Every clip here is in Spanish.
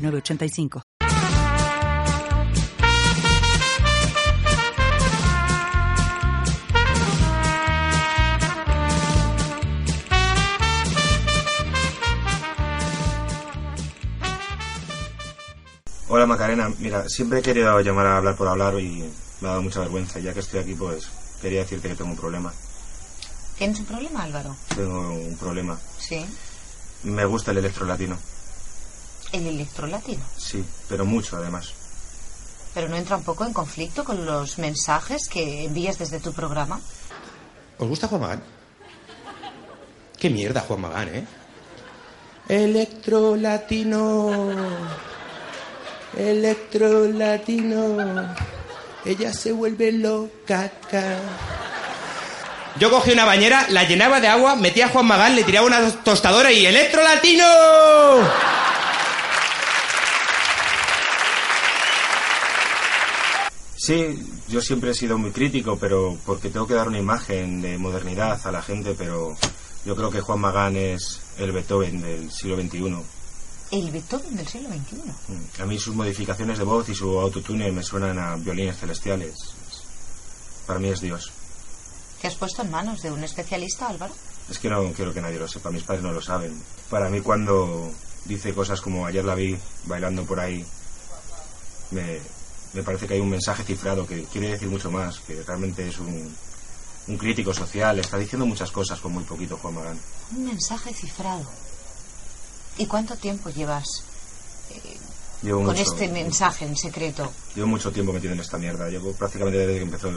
906985. Hola Macarena, mira, siempre he querido llamar a hablar por hablar y me ha dado mucha vergüenza. Ya que estoy aquí, pues quería decirte que tengo un problema. ¿Tienes un problema, Álvaro? Tengo un problema. Sí. Me gusta el electro latino. ¿El electro latino? Sí, pero mucho además. ¿Pero no entra un poco en conflicto con los mensajes que envías desde tu programa? ¿Os gusta Juan Magán? Qué mierda Juan Magán, ¿eh? Electro latino. Electro latino. Ella se vuelve loca. Yo cogí una bañera, la llenaba de agua, metía a Juan Magán, le tiraba una tostadora y ¡Electro Sí, yo siempre he sido muy crítico, pero porque tengo que dar una imagen de modernidad a la gente, pero yo creo que Juan Magán es el Beethoven del siglo XXI. ¿El Beethoven del siglo XXI? A mí sus modificaciones de voz y su autotune me suenan a violines celestiales. Para mí es Dios. ¿Te has puesto en manos de un especialista, Álvaro? Es que no quiero que nadie lo sepa, mis padres no lo saben. Para mí cuando dice cosas como ayer la vi bailando por ahí, me, me parece que hay un mensaje cifrado que quiere decir mucho más, que realmente es un, un crítico social, está diciendo muchas cosas con muy poquito Juan Magán. Un mensaje cifrado. ¿Y cuánto tiempo llevas eh, Llevo con mucho- este mensaje en secreto? Llevo mucho tiempo metido en esta mierda, llevo prácticamente desde que empezó,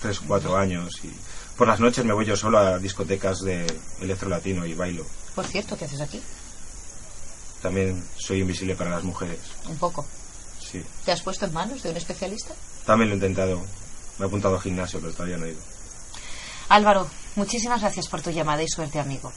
tres, cuatro años y por las noches me voy yo solo a discotecas de electro latino y bailo. Por cierto, ¿qué haces aquí? También soy invisible para las mujeres, Un poco. Sí. ¿Te has puesto en manos de un especialista? También lo he intentado, me he apuntado al gimnasio, pero todavía no he ido. Álvaro, muchísimas gracias por tu llamada y suerte, amigo.